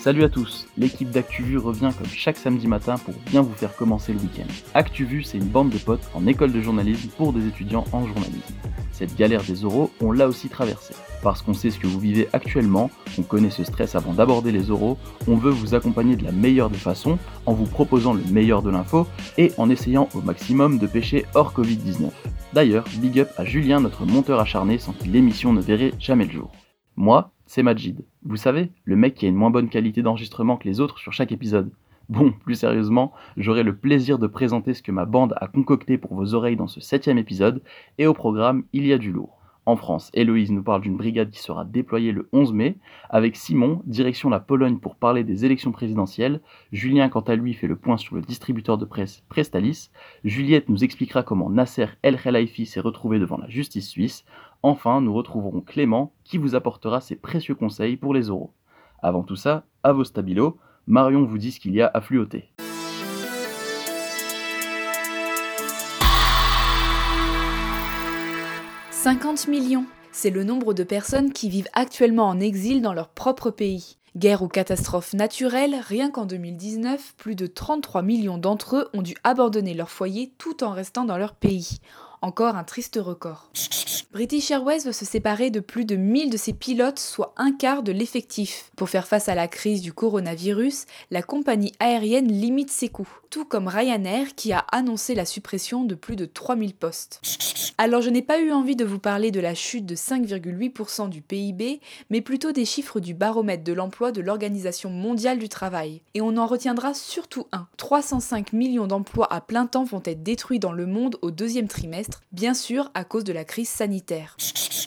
Salut à tous, l'équipe d'ActuVu revient comme chaque samedi matin pour bien vous faire commencer le week-end. ActuVu, c'est une bande de potes en école de journalisme pour des étudiants en journalisme. Cette galère des oraux, on l'a aussi traversée. Parce qu'on sait ce que vous vivez actuellement, on connaît ce stress avant d'aborder les oraux, on veut vous accompagner de la meilleure des façons, en vous proposant le meilleur de l'info et en essayant au maximum de pêcher hors Covid-19. D'ailleurs, big up à Julien, notre monteur acharné, sans qui l'émission ne verrait jamais le jour. Moi, c'est Majid. Vous savez, le mec qui a une moins bonne qualité d'enregistrement que les autres sur chaque épisode. Bon, plus sérieusement, j'aurai le plaisir de présenter ce que ma bande a concocté pour vos oreilles dans ce septième épisode, et au programme, il y a du lourd. En France, Héloïse nous parle d'une brigade qui sera déployée le 11 mai, avec Simon, direction la Pologne pour parler des élections présidentielles, Julien quant à lui fait le point sur le distributeur de presse Prestalis, Juliette nous expliquera comment Nasser El Khelaifi s'est retrouvé devant la justice suisse, Enfin, nous retrouverons Clément qui vous apportera ses précieux conseils pour les oraux. Avant tout ça, à vos stabilos, Marion vous dit ce qu'il y a à fluoter. « 50 millions, c'est le nombre de personnes qui vivent actuellement en exil dans leur propre pays. Guerre ou catastrophe naturelle, rien qu'en 2019, plus de 33 millions d'entre eux ont dû abandonner leur foyer tout en restant dans leur pays. Encore un triste record. British Airways veut se séparer de plus de 1000 de ses pilotes, soit un quart de l'effectif. Pour faire face à la crise du coronavirus, la compagnie aérienne limite ses coûts, tout comme Ryanair qui a annoncé la suppression de plus de 3000 postes. Alors je n'ai pas eu envie de vous parler de la chute de 5,8% du PIB, mais plutôt des chiffres du baromètre de l'emploi de l'Organisation mondiale du travail. Et on en retiendra surtout un. 305 millions d'emplois à plein temps vont être détruits dans le monde au deuxième trimestre bien sûr à cause de la crise sanitaire.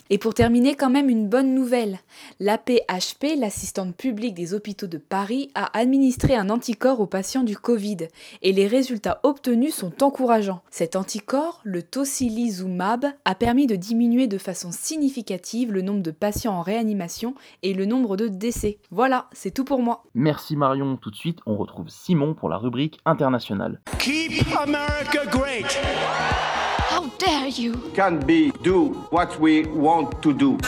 Et pour terminer, quand même une bonne nouvelle. L'APHP, l'assistante publique des hôpitaux de Paris, a administré un anticorps aux patients du Covid et les résultats obtenus sont encourageants. Cet anticorps, le tocilizumab, a permis de diminuer de façon significative le nombre de patients en réanimation et le nombre de décès. Voilà, c'est tout pour moi. Merci Marion. Tout de suite, on retrouve Simon pour la rubrique internationale. Keep America great. How dare you? Can't be do what we want to do.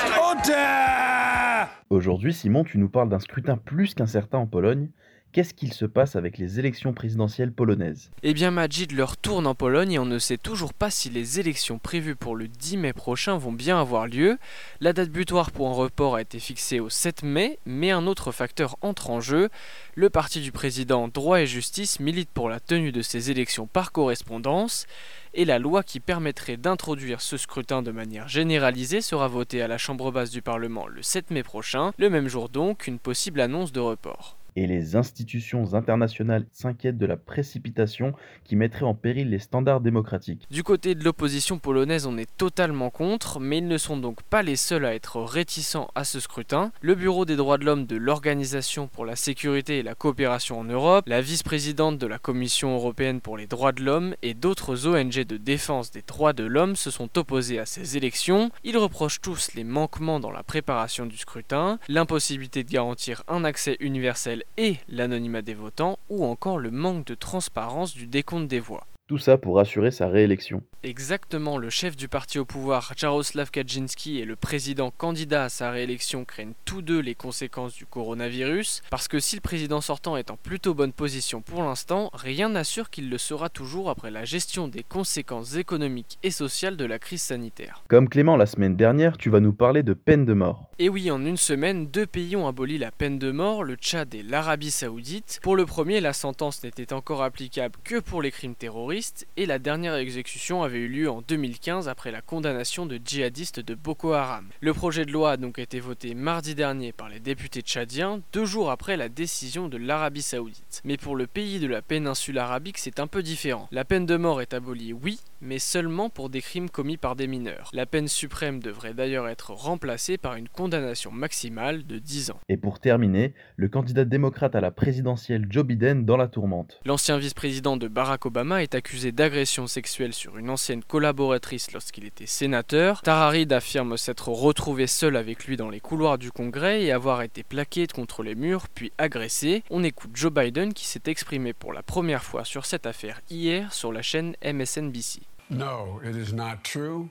Aujourd'hui, Simon, tu nous parles d'un scrutin plus qu'incertain en Pologne. Qu'est-ce qu'il se passe avec les élections présidentielles polonaises? Eh bien, Majid leur tourne en Pologne et on ne sait toujours pas si les élections prévues pour le 10 mai prochain vont bien avoir lieu. La date butoir pour un report a été fixée au 7 mai, mais un autre facteur entre en jeu. Le parti du président Droit et Justice milite pour la tenue de ces élections par correspondance et la loi qui permettrait d'introduire ce scrutin de manière généralisée sera votée à la Chambre basse du Parlement le 7 mai prochain, le même jour donc qu'une possible annonce de report et les institutions internationales s'inquiètent de la précipitation qui mettrait en péril les standards démocratiques. Du côté de l'opposition polonaise, on est totalement contre, mais ils ne sont donc pas les seuls à être réticents à ce scrutin. Le Bureau des droits de l'homme de l'Organisation pour la sécurité et la coopération en Europe, la vice-présidente de la Commission européenne pour les droits de l'homme et d'autres ONG de défense des droits de l'homme se sont opposés à ces élections. Ils reprochent tous les manquements dans la préparation du scrutin, l'impossibilité de garantir un accès universel et l'anonymat des votants ou encore le manque de transparence du décompte des voix. Tout ça pour assurer sa réélection. Exactement, le chef du parti au pouvoir, Jaroslav Kaczynski, et le président candidat à sa réélection craignent tous deux les conséquences du coronavirus, parce que si le président sortant est en plutôt bonne position pour l'instant, rien n'assure qu'il le sera toujours après la gestion des conséquences économiques et sociales de la crise sanitaire. Comme Clément la semaine dernière, tu vas nous parler de peine de mort. Et oui, en une semaine, deux pays ont aboli la peine de mort, le Tchad et l'Arabie saoudite. Pour le premier, la sentence n'était encore applicable que pour les crimes terroristes et la dernière exécution avait eu lieu en 2015 après la condamnation de djihadistes de Boko Haram. Le projet de loi a donc été voté mardi dernier par les députés tchadiens, deux jours après la décision de l'Arabie saoudite. Mais pour le pays de la péninsule arabique, c'est un peu différent. La peine de mort est abolie, oui, mais seulement pour des crimes commis par des mineurs. La peine suprême devrait d'ailleurs être remplacée par une condamnation maximale de 10 ans. Et pour terminer, le candidat démocrate à la présidentielle Joe Biden dans la tourmente. L'ancien vice-président de Barack Obama est accusé d'agression sexuelle sur une ancienne collaboratrice lorsqu'il était sénateur. Tararid affirme s'être retrouvé seul avec lui dans les couloirs du Congrès et avoir été plaqué contre les murs puis agressé. On écoute Joe Biden qui s'est exprimé pour la première fois sur cette affaire hier sur la chaîne MSNBC.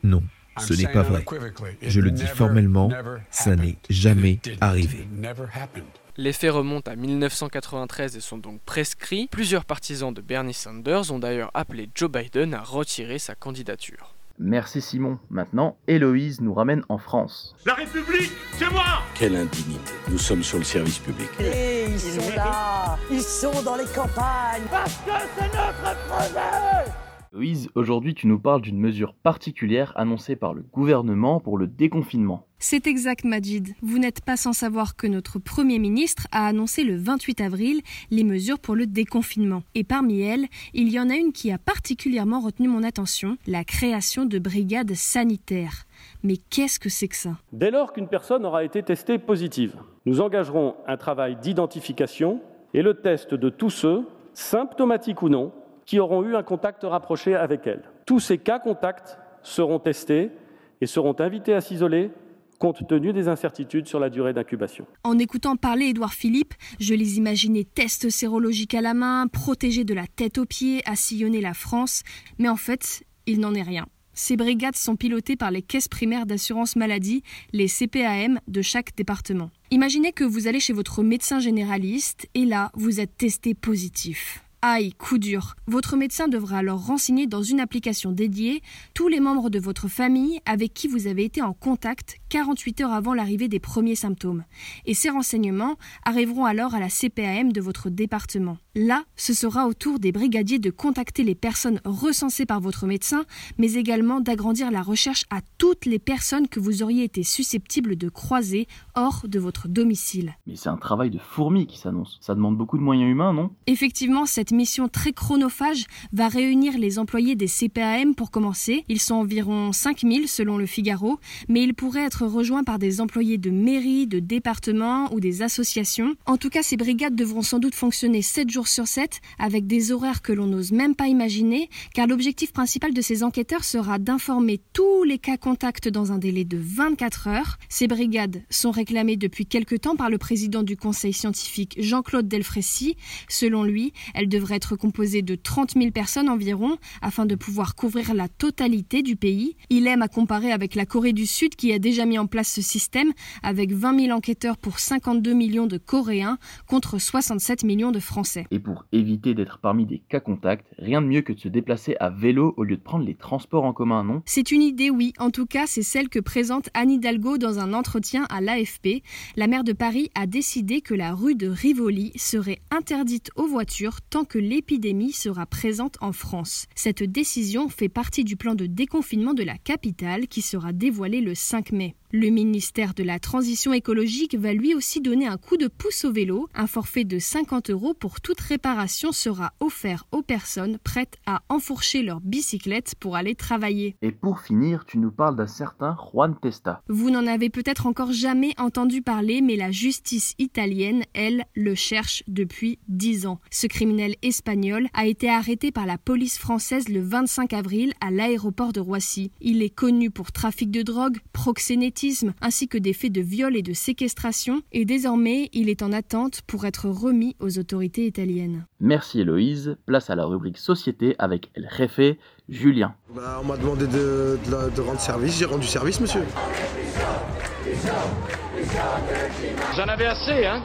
Non, ce n'est pas vrai. Je le dis formellement, ça n'est jamais arrivé. Les faits remontent à 1993 et sont donc prescrits. Plusieurs partisans de Bernie Sanders ont d'ailleurs appelé Joe Biden à retirer sa candidature. Merci Simon. Maintenant, Héloïse nous ramène en France. La République, c'est moi Quelle indignité. Nous sommes sur le service public. Et ils sont là, ils sont dans les campagnes. Parce que c'est notre projet Héloïse, aujourd'hui tu nous parles d'une mesure particulière annoncée par le gouvernement pour le déconfinement. C'est exact, Majid. Vous n'êtes pas sans savoir que notre Premier ministre a annoncé le 28 avril les mesures pour le déconfinement. Et parmi elles, il y en a une qui a particulièrement retenu mon attention, la création de brigades sanitaires. Mais qu'est-ce que c'est que ça? Dès lors qu'une personne aura été testée positive, nous engagerons un travail d'identification et le test de tous ceux, symptomatiques ou non, qui auront eu un contact rapproché avec elle. Tous ces cas contacts seront testés et seront invités à s'isoler compte tenu des incertitudes sur la durée d'incubation. En écoutant parler Édouard Philippe, je les imaginais tests sérologiques à la main, protégés de la tête aux pieds, à sillonner la France, mais en fait, il n'en est rien. Ces brigades sont pilotées par les caisses primaires d'assurance maladie, les CPAM de chaque département. Imaginez que vous allez chez votre médecin généraliste et là, vous êtes testé positif. Aïe, coup dur. Votre médecin devra alors renseigner dans une application dédiée tous les membres de votre famille avec qui vous avez été en contact 48 heures avant l'arrivée des premiers symptômes. Et ces renseignements arriveront alors à la CPAM de votre département. Là, ce sera au tour des brigadiers de contacter les personnes recensées par votre médecin, mais également d'agrandir la recherche à toutes les personnes que vous auriez été susceptibles de croiser hors de votre domicile. Mais c'est un travail de fourmi qui s'annonce. Ça demande beaucoup de moyens humains, non? Effectivement, cette mission très chronophage va réunir les employés des CPAM pour commencer. Ils sont environ 5000 selon le Figaro, mais ils pourraient être rejoints par des employés de mairie, de département ou des associations. En tout cas, ces brigades devront sans doute fonctionner 7 jours sur 7 avec des horaires que l'on n'ose même pas imaginer, car l'objectif principal de ces enquêteurs sera d'informer tous les cas contacts dans un délai de 24 heures. Ces brigades sont réclamées depuis quelque temps par le président du conseil scientifique Jean-Claude Delfrécy. Selon lui, elles devraient être composées de 30 000 personnes environ afin de pouvoir couvrir la totalité du pays. Il aime à comparer avec la Corée du Sud qui a déjà mis en place ce système avec 20 000 enquêteurs pour 52 millions de Coréens contre 67 millions de Français. Et pour éviter d'être parmi des cas contacts, rien de mieux que de se déplacer à vélo au lieu de prendre les transports en commun, non? C'est une idée, oui. En tout cas, c'est celle que présente Anne Hidalgo dans un entretien à l'AFP. La maire de Paris a décidé que la rue de Rivoli serait interdite aux voitures tant que l'épidémie sera présente en France. Cette décision fait partie du plan de déconfinement de la capitale qui sera dévoilé le 5 mai. Le ministère de la Transition écologique va lui aussi donner un coup de pouce au vélo. Un forfait de 50 euros pour toute réparation sera offert aux personnes prêtes à enfourcher leur bicyclette pour aller travailler. Et pour finir, tu nous parles d'un certain Juan Testa. Vous n'en avez peut-être encore jamais entendu parler, mais la justice italienne, elle, le cherche depuis 10 ans. Ce criminel espagnol a été arrêté par la police française le 25 avril à l'aéroport de Roissy. Il est connu pour trafic de drogue, proxénétisme, ainsi que des faits de viol et de séquestration, et désormais il est en attente pour être remis aux autorités italiennes. Merci Héloïse, place à la rubrique Société avec El Jefe, Julien. Bah, on m'a demandé de, de, de rendre service, j'ai rendu service monsieur. Vous en avez assez, hein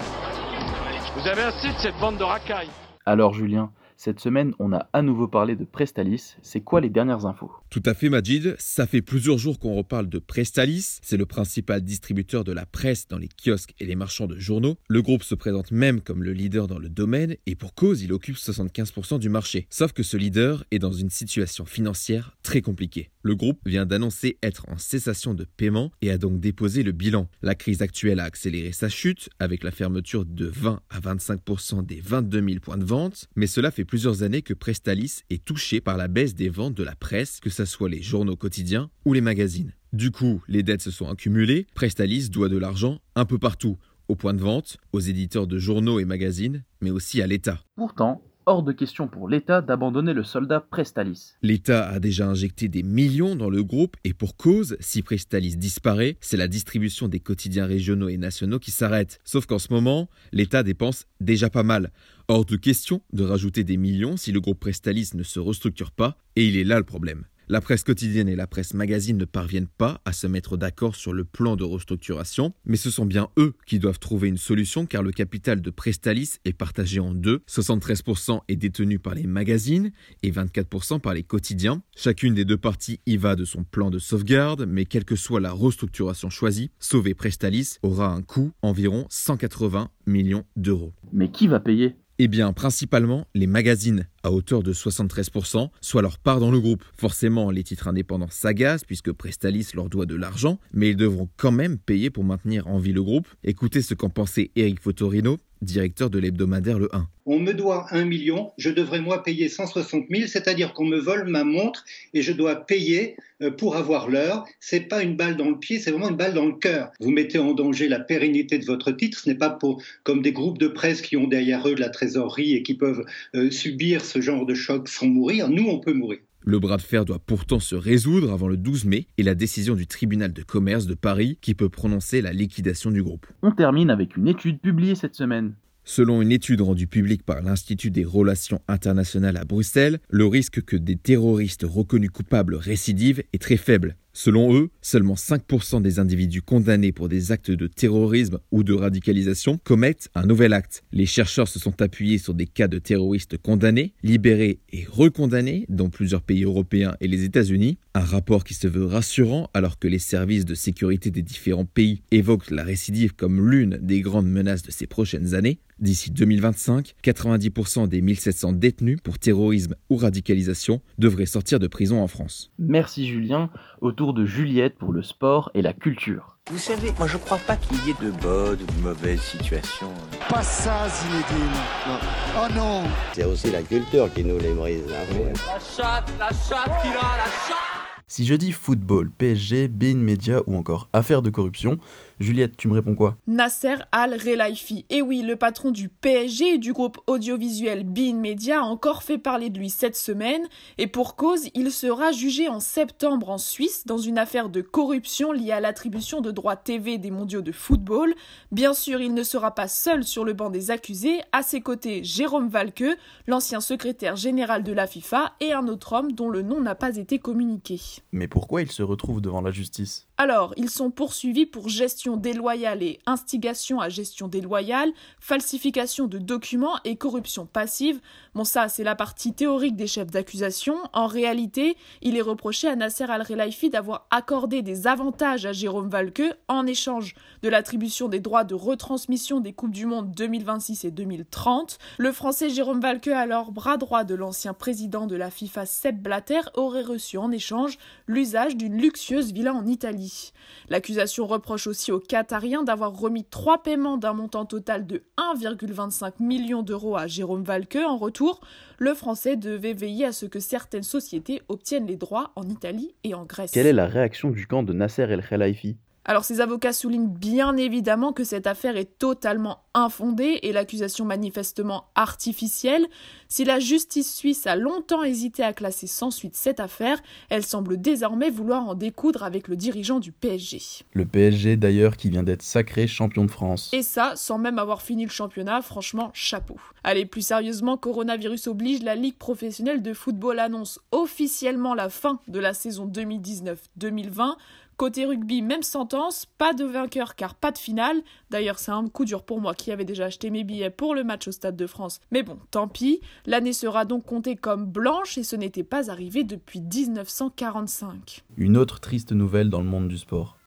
Vous avez assez de cette bande de racailles. Alors Julien, cette semaine, on a à nouveau parlé de Prestalis. C'est quoi les dernières infos? Tout à fait, Majid. Ça fait plusieurs jours qu'on reparle de Prestalis. C'est le principal distributeur de la presse dans les kiosques et les marchands de journaux. Le groupe se présente même comme le leader dans le domaine et pour cause, il occupe 75% du marché. Sauf que ce leader est dans une situation financière très compliquée. Le groupe vient d'annoncer être en cessation de paiement et a donc déposé le bilan. La crise actuelle a accéléré sa chute avec la fermeture de 20 à 25% des 22 000 points de vente, mais cela fait plusieurs années que Prestalis est touché par la baisse des ventes de la presse, que ce soit les journaux quotidiens ou les magazines. Du coup, les dettes se sont accumulées, Prestalis doit de l'argent un peu partout, aux points de vente, aux éditeurs de journaux et magazines, mais aussi à l'État. Pourtant, hors de question pour l'État d'abandonner le soldat Prestalis. L'État a déjà injecté des millions dans le groupe et pour cause, si Prestalis disparaît, c'est la distribution des quotidiens régionaux et nationaux qui s'arrête. Sauf qu'en ce moment, l'État dépense déjà pas mal. Hors de question de rajouter des millions si le groupe Prestalis ne se restructure pas, et il est là le problème. La presse quotidienne et la presse magazine ne parviennent pas à se mettre d'accord sur le plan de restructuration, mais ce sont bien eux qui doivent trouver une solution car le capital de Prestalis est partagé en deux. 73% est détenu par les magazines et 24% par les quotidiens. Chacune des deux parties y va de son plan de sauvegarde, mais quelle que soit la restructuration choisie, sauver Prestalis aura un coût environ 180 millions d'euros. Mais qui va payer? Eh bien, principalement les magazines, à hauteur de 73%, soit leur part dans le groupe. Forcément, les titres indépendants s'agacent puisque Prestalis leur doit de l'argent, mais ils devront quand même payer pour maintenir en vie le groupe. Écoutez ce qu'en pensait Eric Fotorino, directeur de l'hebdomadaire Le 1. On me doit 1 million, je devrais moi payer 160 000, c'est-à-dire qu'on me vole ma montre et je dois payer euh, pour avoir l'heure. C'est pas une balle dans le pied, c'est vraiment une balle dans le cœur. Vous mettez en danger la pérennité de votre titre. Ce n'est pas pour comme des groupes de presse qui ont derrière eux de la trésorerie et qui peuvent euh, subir ce genre de choc sans mourir. Nous, on peut mourir. Le bras de fer doit pourtant se résoudre avant le 12 mai et la décision du tribunal de commerce de Paris qui peut prononcer la liquidation du groupe. On termine avec une étude publiée cette semaine. Selon une étude rendue publique par l'Institut des relations internationales à Bruxelles, le risque que des terroristes reconnus coupables récidivent est très faible. Selon eux, seulement 5% des individus condamnés pour des actes de terrorisme ou de radicalisation commettent un nouvel acte. Les chercheurs se sont appuyés sur des cas de terroristes condamnés, libérés et recondamnés dans plusieurs pays européens et les États-Unis, un rapport qui se veut rassurant alors que les services de sécurité des différents pays évoquent la récidive comme l'une des grandes menaces de ces prochaines années. D'ici 2025, 90% des 1700 détenus pour terrorisme ou radicalisation devraient sortir de prison en France. Merci Julien. Autour de Juliette pour le sport et la culture. Vous savez, moi je crois pas qu'il y ait de bonnes ou de mauvaises situations. Pas ça, Zinedine. Non. Oh non C'est aussi la culture qui nous les brise. Hein. La chatte, la chatte qui a la chatte si je dis football, PSG, Bein Media ou encore affaire de corruption, Juliette, tu me réponds quoi? Nasser Al-Relaifi. Et oui, le patron du PSG et du groupe audiovisuel Bein Media a encore fait parler de lui cette semaine. Et pour cause, il sera jugé en septembre en Suisse dans une affaire de corruption liée à l'attribution de droits TV des mondiaux de football. Bien sûr, il ne sera pas seul sur le banc des accusés. À ses côtés, Jérôme Valque, l'ancien secrétaire général de la FIFA, et un autre homme dont le nom n'a pas été communiqué. Mais pourquoi il se retrouve devant la justice? Alors, ils sont poursuivis pour gestion déloyale et instigation à gestion déloyale, falsification de documents et corruption passive. Bon, ça, c'est la partie théorique des chefs d'accusation. En réalité, il est reproché à Nasser Al-Relaifi d'avoir accordé des avantages à Jérôme Valque en échange de l'attribution des droits de retransmission des Coupes du Monde 2026 et 2030. Le français Jérôme Valque, alors bras droit de l'ancien président de la FIFA Sepp Blatter, aurait reçu en échange l'usage d'une luxueuse villa en Italie. L'accusation reproche aussi aux Qatariens d'avoir remis trois paiements d'un montant total de 1,25 million d'euros à Jérôme Valque. En retour, le Français devait veiller à ce que certaines sociétés obtiennent les droits en Italie et en Grèce. Quelle est la réaction du camp de Nasser El Khelaifi alors ces avocats soulignent bien évidemment que cette affaire est totalement infondée et l'accusation manifestement artificielle. Si la justice suisse a longtemps hésité à classer sans suite cette affaire, elle semble désormais vouloir en découdre avec le dirigeant du PSG. Le PSG d'ailleurs qui vient d'être sacré champion de France. Et ça, sans même avoir fini le championnat, franchement, chapeau. Allez, plus sérieusement, coronavirus oblige, la Ligue professionnelle de football annonce officiellement la fin de la saison 2019-2020. Côté rugby, même sentence, pas de vainqueur car pas de finale. D'ailleurs, c'est un coup dur pour moi qui avais déjà acheté mes billets pour le match au Stade de France. Mais bon, tant pis. L'année sera donc comptée comme blanche et ce n'était pas arrivé depuis 1945. Une autre triste nouvelle dans le monde du sport.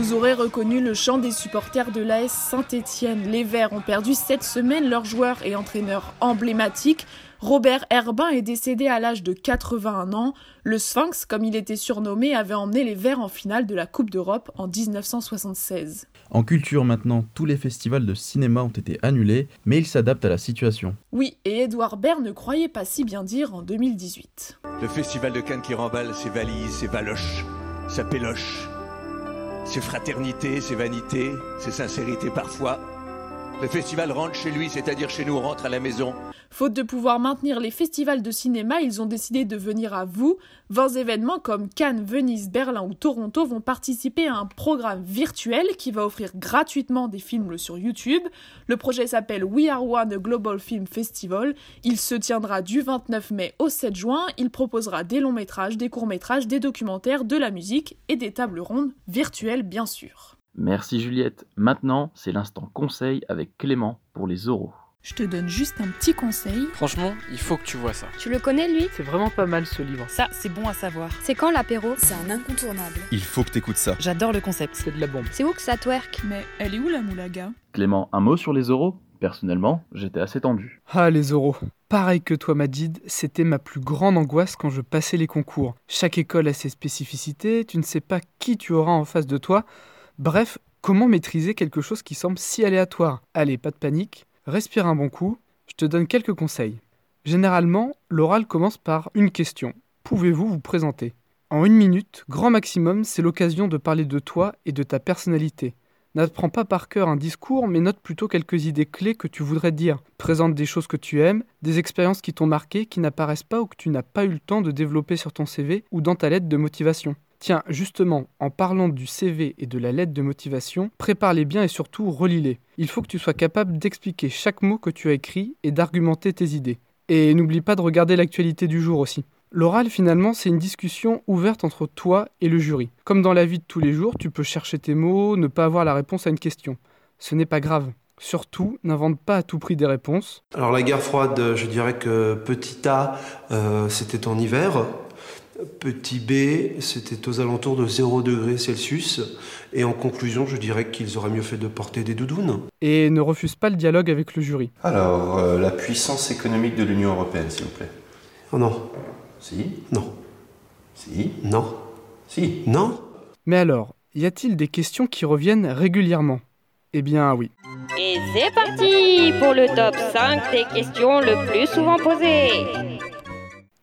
Vous aurez reconnu le chant des supporters de l'AS Saint-Étienne. Les Verts ont perdu cette semaine leur joueur et entraîneur emblématique. Robert Herbin est décédé à l'âge de 81 ans. Le Sphinx, comme il était surnommé, avait emmené les Verts en finale de la Coupe d'Europe en 1976. En culture maintenant, tous les festivals de cinéma ont été annulés, mais ils s'adaptent à la situation. Oui, et Edouard Baird ne croyait pas si bien dire en 2018. Le festival de Cannes qui remballe ses valises, ses valoches, sa péloche, ses fraternités, ses vanités, ses sincérités parfois, Le festival rentre chez lui, c'est-à-dire chez nous, rentre à la maison. Faute de pouvoir maintenir les festivals de cinéma, ils ont décidé de venir à vous. 20 événements comme Cannes, Venise, Berlin ou Toronto vont participer à un programme virtuel qui va offrir gratuitement des films sur YouTube. Le projet s'appelle We Are One Global Film Festival. Il se tiendra du 29 mai au 7 juin. Il proposera des longs métrages, des courts métrages, des documentaires, de la musique et des tables rondes virtuelles bien sûr. Merci Juliette. Maintenant, c'est l'instant conseil avec Clément pour les oraux. Je te donne juste un petit conseil. Franchement, il faut que tu vois ça. Tu le connais lui? C'est vraiment pas mal ce livre. Ça, c'est bon à savoir. C'est quand l'apéro? C'est un incontournable. Il faut que t'écoutes ça. J'adore le concept. C'est de la bombe. C'est où que ça twerk? Mais elle est où la moulaga? Clément, un mot sur les oraux? Personnellement, j'étais assez tendu. Ah, les oraux. Pareil que toi, Majid, c'était ma plus grande angoisse quand je passais les concours. Chaque école a ses spécificités, tu ne sais pas qui tu auras en face de toi. Bref, comment maîtriser quelque chose qui semble si aléatoire? Allez, pas de panique, respire un bon coup, je te donne quelques conseils. Généralement, l'oral commence par une question. Pouvez-vous vous présenter? En une minute, grand maximum, c'est l'occasion de parler de toi et de ta personnalité. N'apprends pas par cœur un discours, mais note plutôt quelques idées clés que tu voudrais dire. Présente des choses que tu aimes, des expériences qui t'ont marqué, qui n'apparaissent pas ou que tu n'as pas eu le temps de développer sur ton CV ou dans ta lettre de motivation. Tiens, justement, en parlant du CV et de la lettre de motivation, prépare-les bien et surtout relis-les. Il faut que tu sois capable d'expliquer chaque mot que tu as écrit et d'argumenter tes idées. Et n'oublie pas de regarder l'actualité du jour aussi. L'oral, finalement, c'est une discussion ouverte entre toi et le jury. Comme dans la vie de tous les jours, tu peux chercher tes mots, ne pas avoir la réponse à une question. Ce n'est pas grave. Surtout, n'invente pas à tout prix des réponses. Alors la guerre froide, je dirais que petit A, euh, c'était en hiver. Petit B, c'était aux alentours de 0 degré Celsius. Et en conclusion, je dirais qu'ils auraient mieux fait de porter des doudounes. Et ne refuse pas le dialogue avec le jury. Alors, euh, la puissance économique de l'Union européenne, s'il vous plaît. Oh non. Si Non. Si Non. Si Non Mais alors, y a-t-il des questions qui reviennent régulièrement? Eh bien oui. Et c'est parti pour le top 5 des questions le plus souvent posées.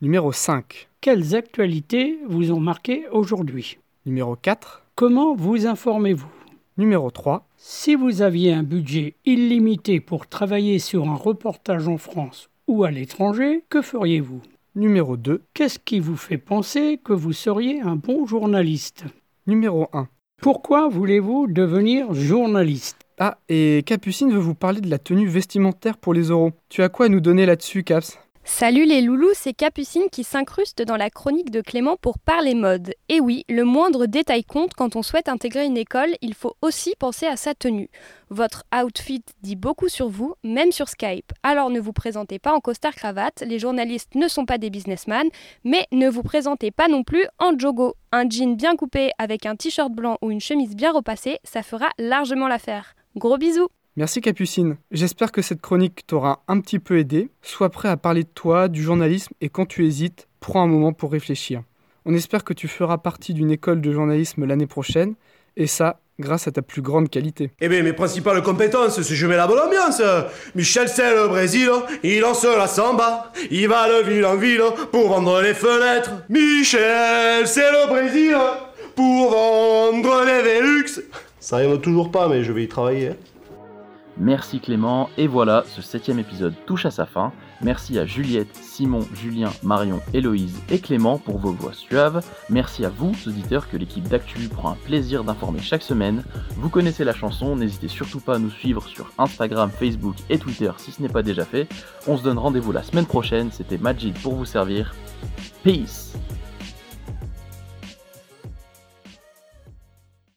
Numéro 5. Quelles actualités vous ont marqué aujourd'hui? Numéro 4. Comment vous informez-vous? Numéro 3. Si vous aviez un budget illimité pour travailler sur un reportage en France ou à l'étranger, que feriez-vous? Numéro 2. Qu'est-ce qui vous fait penser que vous seriez un bon journaliste? Numéro 1. Pourquoi voulez-vous devenir journaliste? Ah, et Capucine veut vous parler de la tenue vestimentaire pour les oraux. Tu as quoi à nous donner là-dessus, Caps? Salut les loulous, c'est Capucine qui s'incruste dans la chronique de Clément pour parler mode. Et oui, le moindre détail compte quand on souhaite intégrer une école, il faut aussi penser à sa tenue. Votre outfit dit beaucoup sur vous, même sur Skype. Alors ne vous présentez pas en costard cravate, les journalistes ne sont pas des businessmen, mais ne vous présentez pas non plus en jogo. Un jean bien coupé avec un t-shirt blanc ou une chemise bien repassée, ça fera largement l'affaire. Gros bisous Merci Capucine. J'espère que cette chronique t'aura un petit peu aidé. Sois prêt à parler de toi, du journalisme, et quand tu hésites, prends un moment pour réfléchir. On espère que tu feras partie d'une école de journalisme l'année prochaine, et ça, grâce à ta plus grande qualité. Eh bien, mes principales compétences, c'est je mets la bonne ambiance. Michel, c'est le Brésil, il lance la samba, il va de ville en ville pour vendre les fenêtres. Michel, c'est le Brésil, pour vendre les Velux. Ça rime toujours pas, mais je vais y travailler. Merci Clément, et voilà, ce septième épisode touche à sa fin. Merci à Juliette, Simon, Julien, Marion, Héloïse et Clément pour vos voix suaves. Merci à vous, auditeurs, que l'équipe d'Actu prend un plaisir d'informer chaque semaine. Vous connaissez la chanson, n'hésitez surtout pas à nous suivre sur Instagram, Facebook et Twitter si ce n'est pas déjà fait. On se donne rendez-vous la semaine prochaine, c'était Majid pour vous servir. Peace